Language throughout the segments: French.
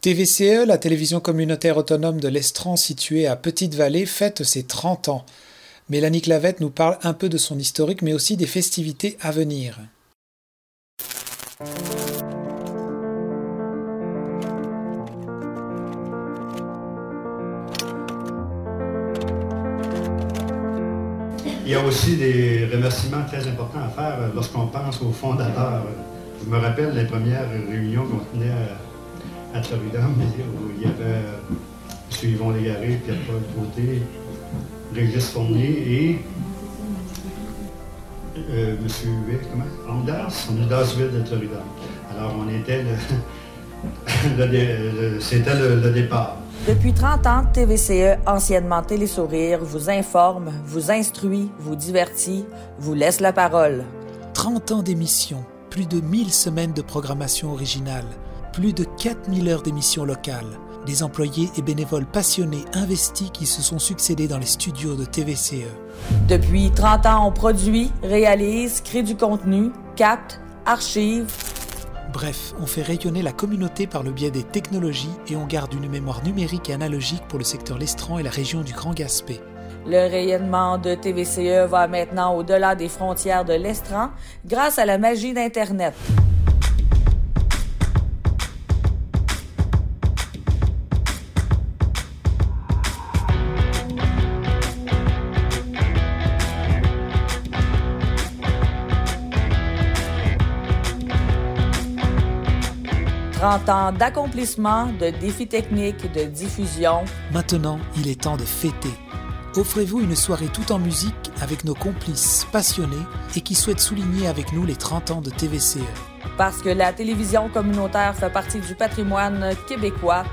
TVCE, la télévision communautaire autonome de l'Estran située à Petite-Vallée, fête ses 30 ans. Mélanie Clavette nous parle un peu de son historique, mais aussi des festivités à venir. Il y a aussi des remerciements très importants à faire lorsqu'on pense aux fondateurs. Je me rappelle les premières réunions qu'on tenait à, Florida, où il y avait euh, Yvon Légaré, Pierre-Paul Côté, Régis Fournier et euh, M. comment? Ondas, Ondasville de Florida. Alors on était le, c'était le, départ. Depuis 30 ans, TVCE, anciennement Télésourire, vous informe, vous instruit, vous divertit, vous laisse la parole. 30 ans d'émission, plus de 1000 semaines de programmation originale, plus de 4000 heures d'émissions locales, des employés et bénévoles passionnés investis qui se sont succédés dans les studios de TVCE. Depuis 30 ans, on produit, réalise, crée du contenu, capte, archive. Bref, on fait rayonner la communauté par le biais des technologies et on garde une mémoire numérique et analogique pour le secteur Lestran et la région du Grand Gaspé. Le rayonnement de TVCE va maintenant au-delà des frontières de l'Estran grâce à la magie d'Internet. « 30 ans d'accomplissement, de défis techniques, de diffusion. Maintenant, il est temps de fêter. Offrez-vous une soirée tout en musique avec nos complices passionnés et qui souhaitent souligner avec nous les 30 ans de TVCE. Parce que la télévision communautaire fait partie du patrimoine québécois,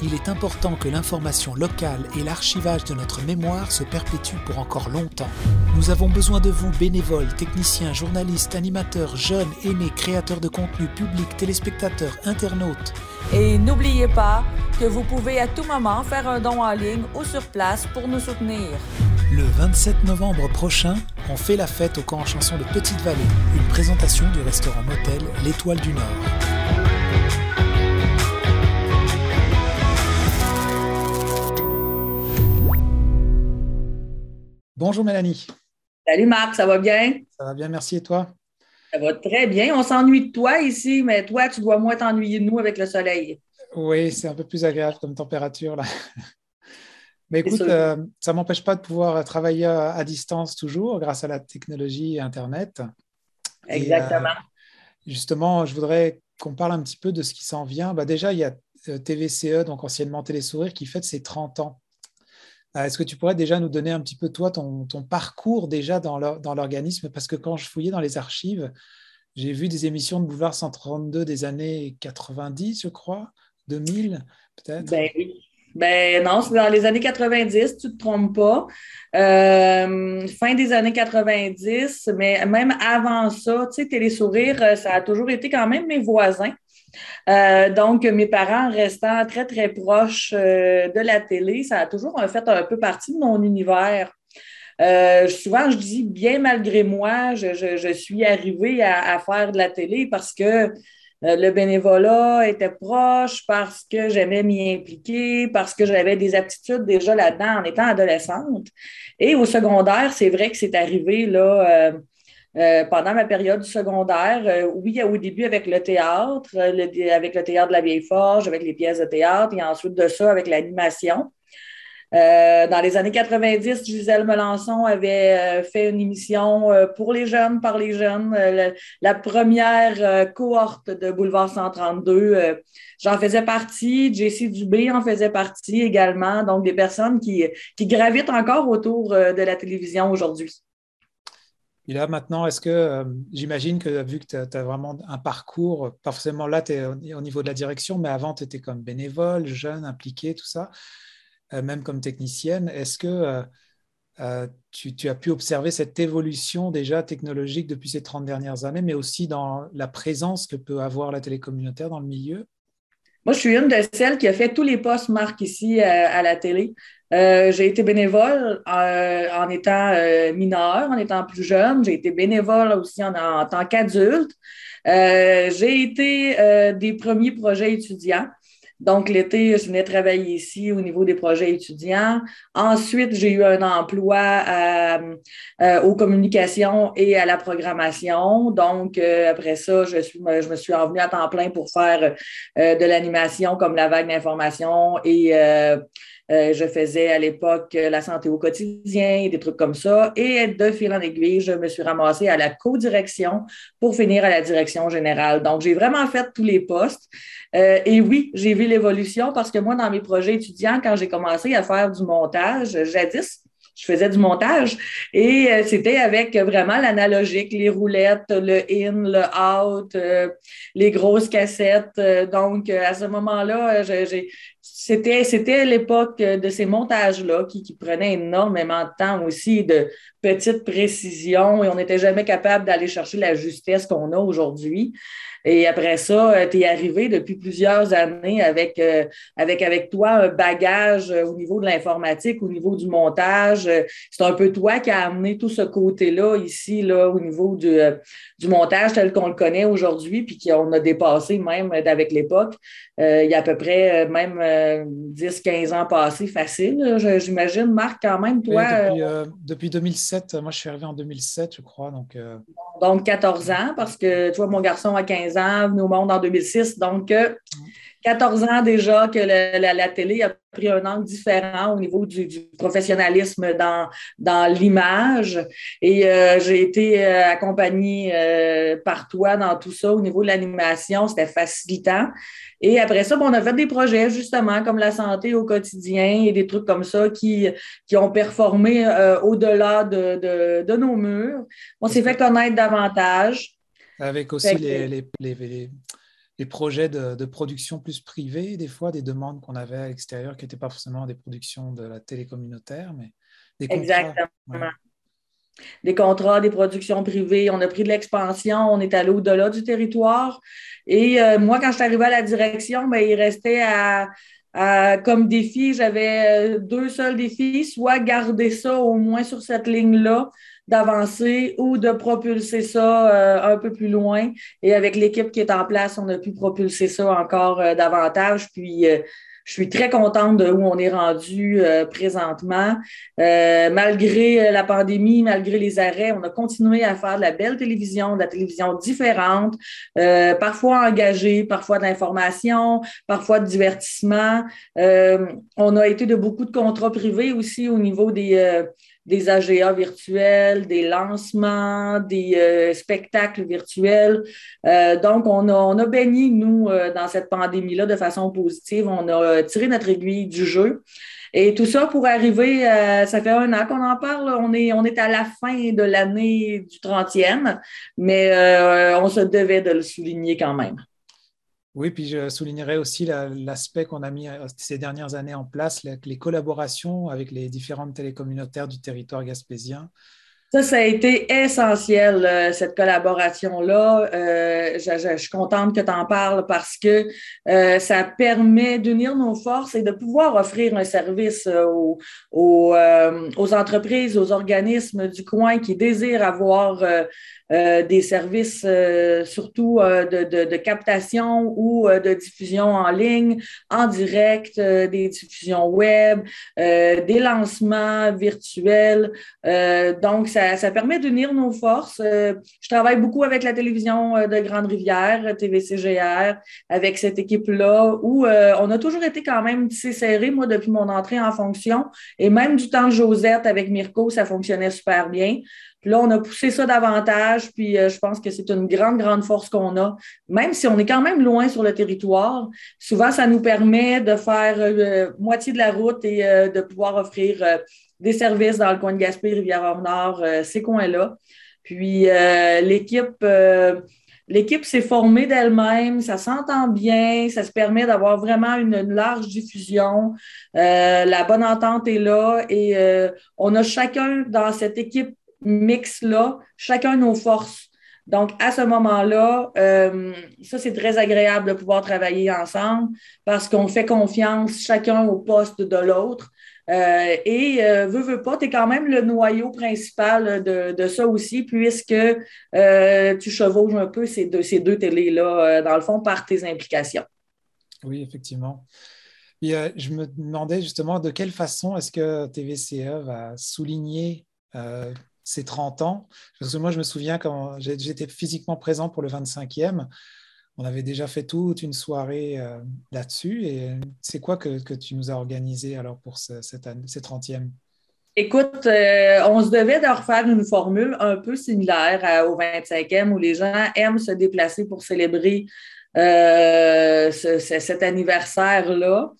il est important que l'information locale et l'archivage de notre mémoire se perpétuent pour encore longtemps. Nous avons besoin de vous, bénévoles, techniciens, journalistes, animateurs, jeunes, aînés, créateurs de contenu public, téléspectateurs, internautes. Et n'oubliez pas que vous pouvez à tout moment faire un don en ligne ou sur place pour nous soutenir. Le 27 novembre prochain, on fait la fête au camp en chanson de Petite-Vallée, une présentation du restaurant motel L'Étoile du Nord. Bonjour Mélanie. Salut Marc, ça va bien? Ça va bien, merci. Et toi? Ça va très bien. On s'ennuie de toi ici, mais toi, tu dois moins t'ennuyer de nous avec le soleil. Oui, c'est un peu plus agréable comme température là. Mais écoute, euh, ça ne m'empêche pas de pouvoir travailler à, distance toujours grâce à la technologie et Internet. Exactement. Euh, justement, je voudrais qu'on parle un petit peu de ce qui s'en vient. Bah, déjà, il y a euh, TVCE, donc anciennement Télésourire, qui fête ses 30 ans. Euh, est-ce que tu pourrais déjà nous donner un petit peu, toi, ton, parcours déjà dans l'organisme? Parce que quand je fouillais dans les archives, j'ai vu des émissions de Boulevard 132 des années 90, je crois, 2000 peut-être. Ben oui. Ben non, c'est dans les années 90, tu ne te trompes pas. Euh, fin des années 90, mais même avant ça, tu sais, Télésourire, euh, ça a toujours été quand même mes voisins. Euh, donc, mes parents restant très, très proches euh, de la télé, ça a toujours fait un peu partie de mon univers. Euh, souvent, je dis bien malgré moi, je, suis arrivée à, faire de la télé parce que le bénévolat était proche, parce que j'aimais m'y impliquer, parce que j'avais des aptitudes déjà là-dedans en étant adolescente. Et au secondaire, c'est vrai que c'est arrivé là. Euh, pendant ma période secondaire, euh, oui, au début avec le théâtre, euh, avec le théâtre de la Vieille Forge, avec les pièces de théâtre, et ensuite de ça avec l'animation. dans les années 90, Gisèle Melançon avait fait une émission pour les jeunes, par les jeunes, la, première cohorte de Boulevard 132. J'en faisais partie, Jessie Dubé en faisait partie également, donc des personnes qui, qui gravitent encore autour de la télévision aujourd'hui. Et là, maintenant, est-ce que euh, j'imagine que vu que tu as, vraiment un parcours, pas forcément là, tu es au niveau de la direction, mais avant, tu étais comme bénévole, jeune, impliqué, tout ça, euh, même comme technicienne, est-ce que euh, tu, as pu observer cette évolution déjà technologique depuis ces 30 dernières années, mais aussi dans la présence que peut avoir la télécommunautaire dans le milieu? Moi, je suis une de celles qui a fait tous les postes marques ici à la télé. Euh, j'ai été bénévole euh, en étant euh, mineur, en étant plus jeune. J'ai été bénévole aussi en, tant qu'adulte. j'ai été des premiers projets étudiants. Donc, l'été, je venais travailler ici au niveau des projets étudiants. Ensuite, j'ai eu un emploi aux communications et à la programmation. Donc, après ça, je, me suis envenue à temps plein pour faire de l'animation comme la vague d'information et je faisais à l'époque la santé au quotidien, des trucs comme ça. Et de fil en aiguille, je me suis ramassée à la co-direction pour finir à la direction générale. Donc, j'ai vraiment fait tous les postes. Euh, et oui, j'ai vu l'évolution parce que moi, dans mes projets étudiants, quand j'ai commencé à faire du montage, jadis, je faisais du montage et euh, c'était avec vraiment l'analogique, les roulettes, le in, le out, euh, les grosses cassettes. donc, à ce moment-là, c'était, c'était l'époque de ces montages-là qui, qui prenaient énormément de temps aussi, de petites précisions et on n'était jamais capable d'aller chercher la justesse qu'on a aujourd'hui. Et après ça, euh, tu es arrivé depuis plusieurs années avec, euh, avec, avec toi un bagage euh, au niveau de l'informatique, au niveau du montage. C'est un peu toi qui as amené tout ce côté-là ici, là, au niveau du, du montage tel qu'on le connaît aujourd'hui, puis qu'on a dépassé même avec l'époque. il y a à peu près même 10-15 ans passés, facile. J'imagine, Marc, quand même, toi. depuis, depuis, 2007, moi je suis arrivé en 2007, je crois. Donc, donc 14 ans, parce que toi, mon garçon a 15 ans, venu au monde en 2006. Donc, 14 euh, ans déjà que la, télé a pris un angle différent au niveau du, professionnalisme dans, dans l'image. Et euh, j'ai été euh, accompagnée par toi dans tout ça au niveau de l'animation. C'était facilitant. Et après ça, on a fait des projets justement comme la santé au quotidien et des trucs comme ça qui, qui ont performé au-delà de, de, nos murs. On s'est fait connaître davantage. Avec aussi les, les, les, projets de, production plus privés, des fois, des demandes qu'on avait à l'extérieur qui n'étaient pas forcément des productions de la télé communautaire, mais des contrats. Exactement. Des contrats, des productions privées. On a pris de l'expansion, on est allé au-delà du territoire. Et euh, moi, quand je suis arrivée à la direction, ben, il restait à, comme défi, j'avais euh, deux seuls défis, soit garder ça au moins sur cette ligne-là, d'avancer ou de propulser ça euh, un peu plus loin. Et avec l'équipe qui est en place, on a pu propulser ça encore euh, davantage. Puis, euh, je suis très contente de où on est rendu présentement. malgré la pandémie, malgré les arrêts, on a continué à faire de la belle télévision, de la télévision différente, parfois engagée, parfois d'information, parfois de divertissement. on a été de beaucoup de contrats privés aussi au niveau des des AGA virtuels, des lancements, des euh, spectacles virtuels. Euh, donc, on a, on a baigné, nous, euh, dans cette pandémie-là de façon positive. On a tiré notre aiguille du jeu. Et tout ça pour arriver, ça fait un an qu'on en parle, on est, on est à la fin de l'année du 30e, mais on se devait de le souligner quand même. Oui, puis je soulignerai aussi l'aspect qu'on a mis euh, ces dernières années en place, les collaborations avec les différentes télécommunautaires du territoire gaspésien. Ça, ça a été essentiel, euh, cette collaboration-là. Euh, je, suis contente que tu en parles parce que ça permet d'unir nos forces et de pouvoir offrir un service aux, entreprises, aux organismes du coin qui désirent avoir euh, des services euh, surtout euh, de, de, de, captation ou de diffusion en ligne, en direct, des diffusions web, des lancements virtuels. donc, ça, ça permet d'unir nos forces. je travaille beaucoup avec la télévision de Grande-Rivière, TVCGR, avec cette équipe-là, où on a toujours été quand même tissé serré, moi, depuis mon entrée en fonction. Et même du temps de Josette avec Mirko, ça fonctionnait super bien. Puis là, on a poussé ça davantage, puis euh, je pense que c'est une grande, grande force qu'on a. Même si on est quand même loin sur le territoire, souvent, ça nous permet de faire euh, moitié de la route et euh, de pouvoir offrir des services dans le coin de Gaspé, Rivière-Nord, ces coins-là. Puis l'équipe... L'équipe s'est formée d'elle-même, ça s'entend bien, ça se permet d'avoir vraiment une, large diffusion. la bonne entente est là et on a chacun dans cette équipe mix-là, chacun nos forces. Donc, à ce moment-là, euh, ça, c'est très agréable de pouvoir travailler ensemble parce qu'on fait confiance chacun au poste de l'autre. Euh, et euh, veux, veux pas, tu es quand même le noyau principal de, de ça aussi, puisque tu chevauches un peu ces deux, ces deux télés-là, dans le fond, par tes implications. Oui, effectivement. Je me demandais justement de quelle façon est-ce que TVCE va souligner ses 30 ans. Parce que moi, je me souviens quand j'étais physiquement présent pour le 25e, on avait déjà fait toute une soirée là-dessus. Et c'est quoi que, tu nous as organisé alors pour cette année, ces 30e Écoute, euh, on se devait de refaire une formule un peu similaire au 25e où les gens aiment se déplacer pour célébrer euh, cet anniversaire-là.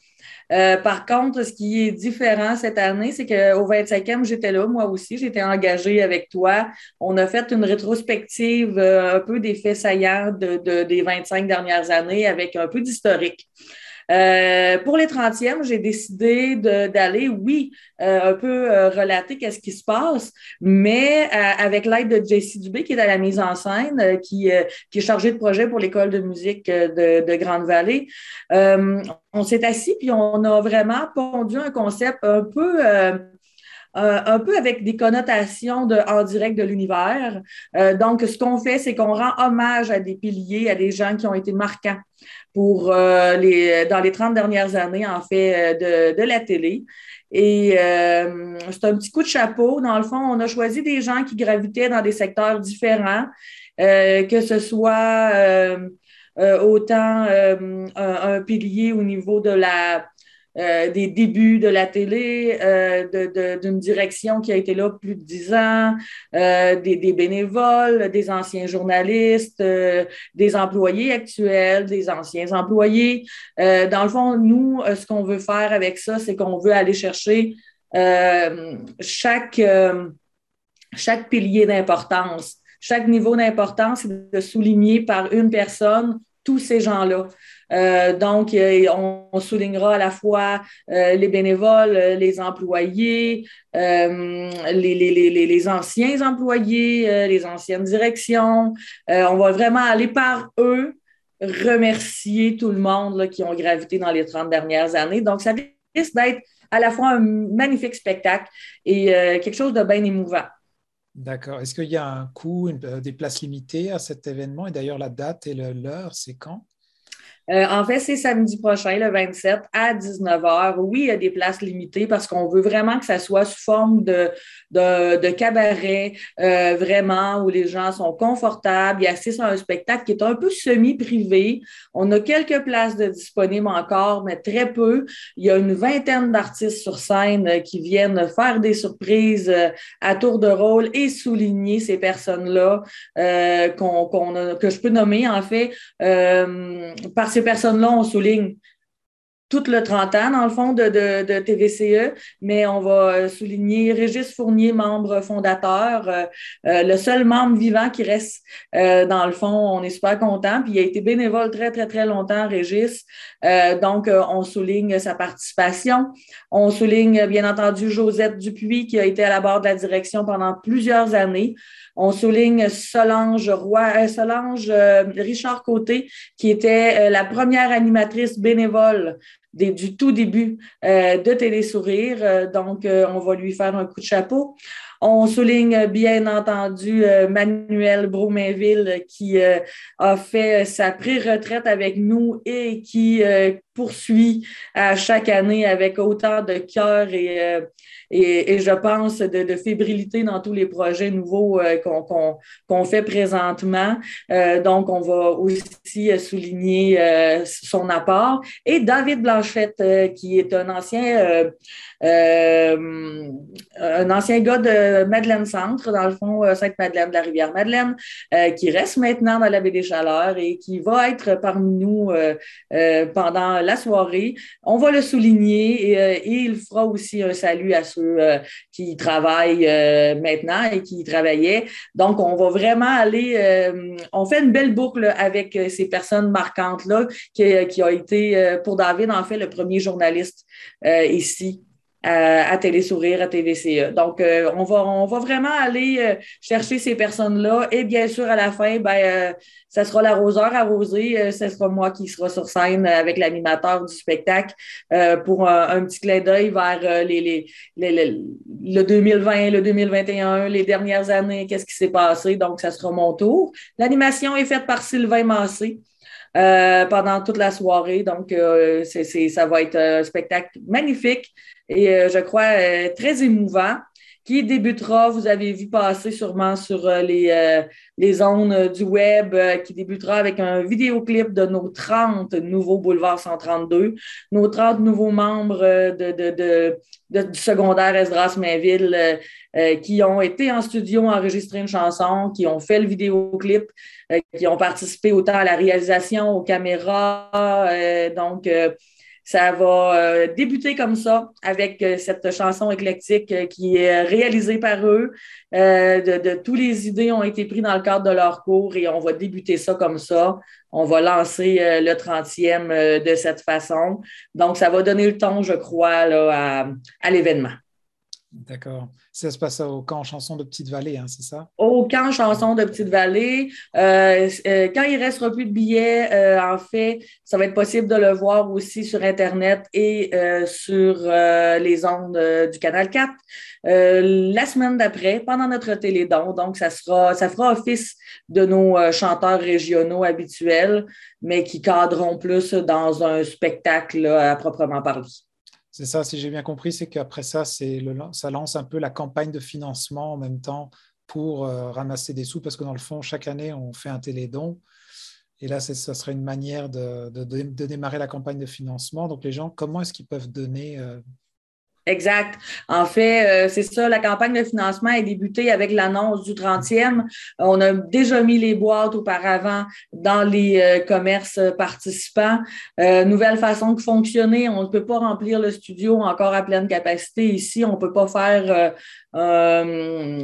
Euh, par contre, ce qui est différent cette année, c'est qu'au 25e, j'étais là, moi aussi, j'étais engagée avec toi. On a fait une rétrospective un peu des faits saillants de, des 25 dernières années avec un peu d'historique. Euh, pour les 30e, j'ai décidé d'aller, oui, euh, un peu euh, relater qu'est-ce qui se passe, mais avec l'aide de Jessie Dubé, qui est à la mise en scène, qui, est chargée de projet pour l'école de musique de, de Grande-Vallée. on s'est assis, puis on a vraiment pondu un concept un peu un peu avec des connotations de, en direct de l'univers. Euh, donc, ce qu'on fait, c'est qu'on rend hommage à des piliers, à des gens qui ont été marquants pour euh, les, dans les 30 dernières années, en fait, euh, de, de la télé. Et c'est un petit coup de chapeau. Dans le fond, on a choisi des gens qui gravitaient dans des secteurs différents, que ce soit autant un, un, pilier au niveau de la euh, des débuts de la télé, euh, d'une direction qui a été là plus de dix ans, euh, des, des, bénévoles, des anciens journalistes, des employés actuels, des anciens employés. dans le fond, nous, ce qu'on veut faire avec ça, c'est qu'on veut aller chercher chaque, chaque pilier d'importance, chaque niveau d'importance, de souligner par une personne tous ces gens-là. Euh, donc, euh, on, soulignera à la fois euh, les bénévoles, les employés, les, anciens employés, les anciennes directions. on va vraiment aller par eux remercier tout le monde qui ont gravité dans les 30 dernières années. Donc, ça risque d'être à la fois un magnifique spectacle et quelque chose de bien émouvant. D'accord. Est-ce qu'il y a un coût, des places limitées à cet événement? Et d'ailleurs, la date et l'heure, c'est quand? Euh, en fait, c'est samedi prochain, le 27, à 19h. Oui, il y a des places limitées parce qu'on veut vraiment que ça soit sous forme de, de, cabaret, euh, vraiment, où les gens sont confortables. Il assistent à un spectacle qui est un peu semi-privé. On a quelques places de disponibles encore, mais très peu. Il y a une vingtaine d'artistes sur scène euh, qui viennent faire des surprises à tour de rôle et souligner ces personnes-là qu'on, que je peux nommer, en fait, parce ces personnes-là, on souligne tout le 30 ans, dans le fond, de, de, TVCE, mais on va souligner Régis Fournier, membre fondateur, euh, euh, le seul membre vivant qui reste, euh, dans le fond, on est super content, puis il a été bénévole très, très, très longtemps, Régis, donc on souligne sa participation. On souligne, bien entendu, Josette Dupuis, qui a été à la barre de la direction pendant plusieurs années. On souligne Solange Roy, Solange Richard Côté, qui était la première animatrice bénévole du tout début euh, de Télésourire. Euh, donc, euh, on va lui faire un coup de chapeau. On souligne bien entendu Manuel Bromainville qui a fait sa pré-retraite avec nous et qui poursuit à chaque année avec autant de cœur et et, je pense de, fébrilité dans tous les projets nouveaux euh, qu'on fait présentement. Euh, donc, on va aussi euh, souligner son apport. Et David Blanchette, qui est un ancien, un ancien gars de Madeleine Centre, dans le fond, Sainte-Madeleine de la Rivière-Madeleine, qui reste maintenant dans la baie des Chaleurs et qui va être parmi nous pendant la soirée. On va le souligner et, et il fera aussi un salut à ceux euh, qui travaillent euh, maintenant et qui travaillaient. Donc, on va vraiment aller, euh, on fait une belle boucle avec ces personnes marquantes-là qui, qui a été, pour David, en fait, le premier journaliste ici à, Télé Sourire, à TVCE. Donc, euh, on, va, on va vraiment aller euh, chercher ces personnes-là. Et bien sûr, à la fin, ben, euh, ça sera l'arroseur arrosé. ce sera moi qui sera sur scène avec l'animateur du spectacle pour un, petit clin d'œil vers les, les, le 2020, le 2021, les dernières années, qu'est-ce qui s'est passé. Donc, ça sera mon tour. L'animation est faite par Sylvain Massé. Pendant toute la soirée. Donc, ça va être un spectacle magnifique et je crois très émouvant qui débutera, vous avez vu passer sûrement sur euh, les, euh, les zones euh, du web, qui débutera avec un vidéoclip de nos 30 nouveaux boulevards 132, nos 30 nouveaux membres de, de, de, du secondaire Esdras Mainville qui ont été en studio enregistrer une chanson, qui ont fait le vidéoclip, qui ont participé autant à la réalisation, aux caméras. donc, ça va euh, débuter comme ça avec euh, cette chanson éclectique euh, qui est réalisée par eux. de, tous les idées ont été prises dans le cadre de leur cours et on va débuter ça comme ça. On va lancer le 30e de cette façon. Donc, ça va donner le ton, je crois, à l'événement. D'accord. Ça se passe au camp chanson de Petite-Vallée, hein, c'est ça? Au camp chanson de Petite-Vallée. Euh, euh, quand il ne restera plus de billets, euh, en fait, ça va être possible de le voir aussi sur Internet et sur les ondes du Canal 4. la semaine d'après, pendant notre télédon, donc ça sera, ça fera office de nos chanteurs régionaux habituels, mais qui cadreront plus dans un spectacle à proprement parler. C'est ça, si j'ai bien compris, c'est qu'après ça, ça lance un peu la campagne de financement en même temps pour euh, ramasser des sous, parce que dans le fond, chaque année, on fait un télédon. Et là, ça serait une manière de, démarrer la campagne de financement. Donc, les gens, comment est-ce qu'ils peuvent donner euh, Exact. En fait, euh, c'est ça, la campagne de financement est débutée avec l'annonce du 30e. On a déjà mis les boîtes auparavant dans les euh, commerces participants. Euh, nouvelle façon de fonctionner. On ne peut pas remplir le studio encore à pleine capacité ici. On ne peut pas faire un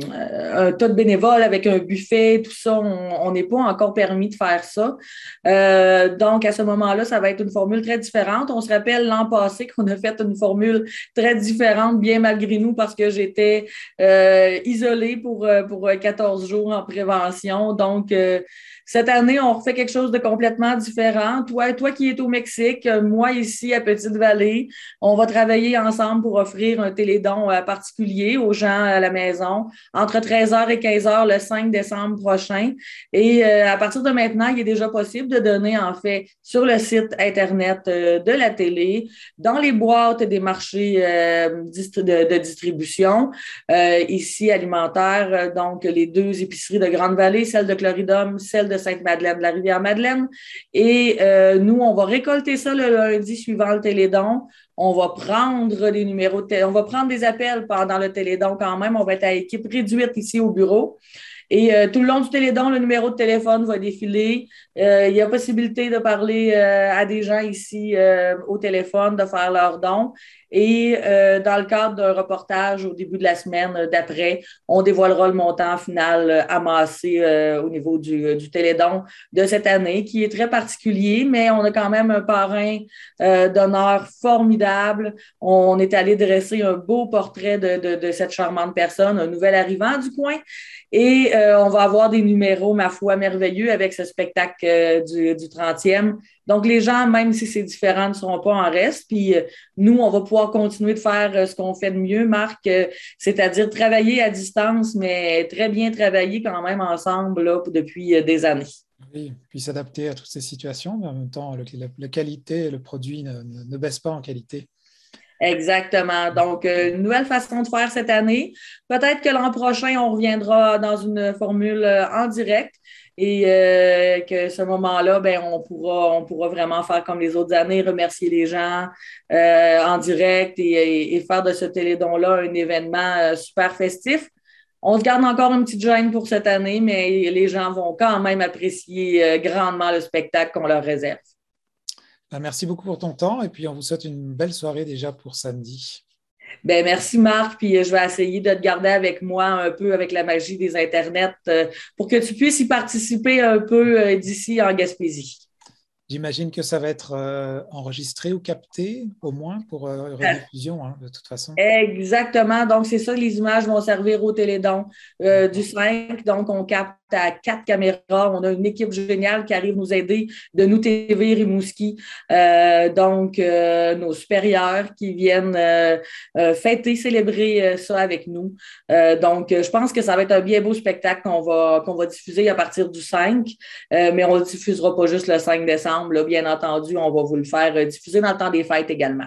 tas de bénévoles avec un buffet, tout ça, on n'est pas encore permis de faire ça. Donc, à ce moment-là, ça va être une formule très différente. On se rappelle l'an passé qu'on a fait une formule très différente, bien malgré nous, parce que j'étais euh, isolée pour, pour 14 jours en prévention. Donc, cette année, on refait quelque chose de complètement différent. Toi, toi qui es au Mexique, moi ici à Petite-Vallée, on va travailler ensemble pour offrir un télédon particulier aux gens à la maison entre 13h et 15h le 5 décembre prochain. Et euh, à partir de maintenant, il est déjà possible de donner, en fait, sur le site Internet euh, de la télé, dans les boîtes des marchés euh, de, distribution, ici alimentaire, donc les deux épiceries de Grande-Vallée, celle de Cloridum, celle de Sainte-Madeleine, de la Rivière-Madeleine. Et nous, on va récolter ça le lundi suivant le télédon on va prendre des numéros de on va prendre des appels pendant le télédon quand même. On va être à équipe réduite ici au bureau. Et euh, tout le long du télédon, le numéro de téléphone va défiler. Euh, il y a possibilité de parler euh, à des gens ici au téléphone, de faire leurs dons. Et dans le cadre d'un reportage au début de la semaine d'après, on dévoilera le montant final amassé au niveau du, du, télédon de cette année, qui est très particulier, mais on a quand même un parrain d'honneur formidable. On est allé dresser un beau portrait de, de, de cette charmante personne, un nouvel arrivant du coin. Et euh, on va avoir des numéros, ma foi, merveilleux avec ce spectacle euh, du, du, 30e. Donc, les gens, même si c'est différent, ne seront pas en reste. Puis euh, nous, on va pouvoir continuer de faire ce qu'on fait de mieux, Marc, c'est-à-dire travailler à distance, mais très bien travailler quand même ensemble là, depuis des années. Oui, puis s'adapter à toutes ces situations, mais en même temps, la qualité, le produit ne, ne baisse pas en qualité. Exactement. Donc, euh, une nouvelle façon de faire cette année. Peut-être que l'an prochain, on reviendra dans une formule euh, en direct et euh, que ce moment-là, ben, on pourra, on pourra vraiment faire comme les autres années, remercier les gens en direct et, faire de ce télédon-là un événement super festif. On se garde encore une petite gêne pour cette année, mais les gens vont quand même apprécier grandement le spectacle qu'on leur réserve. Ben, merci beaucoup pour ton temps et puis on vous souhaite une belle soirée déjà pour samedi. Ben, merci Marc, puis euh, je vais essayer de te garder avec moi un peu avec la magie des Internets euh, pour que tu puisses y participer un peu euh, d'ici en Gaspésie. J'imagine que ça va être enregistré ou capté, au moins, pour rediffusion, hein, de toute façon. Exactement. Donc, c'est ça, les images vont servir au télédon du 5. Donc, on capte à quatre caméras. On a une équipe géniale qui arrive nous aider de nous TV Rimouski. Euh, donc, euh, nos supérieurs qui viennent euh, fêter, célébrer ça avec nous. donc, je pense que ça va être un bien beau spectacle qu'on va, qu'on va diffuser à partir du 5, mais on ne diffusera pas juste le 5 décembre. bien entendu, on va vous le faire diffuser dans le temps des fêtes également.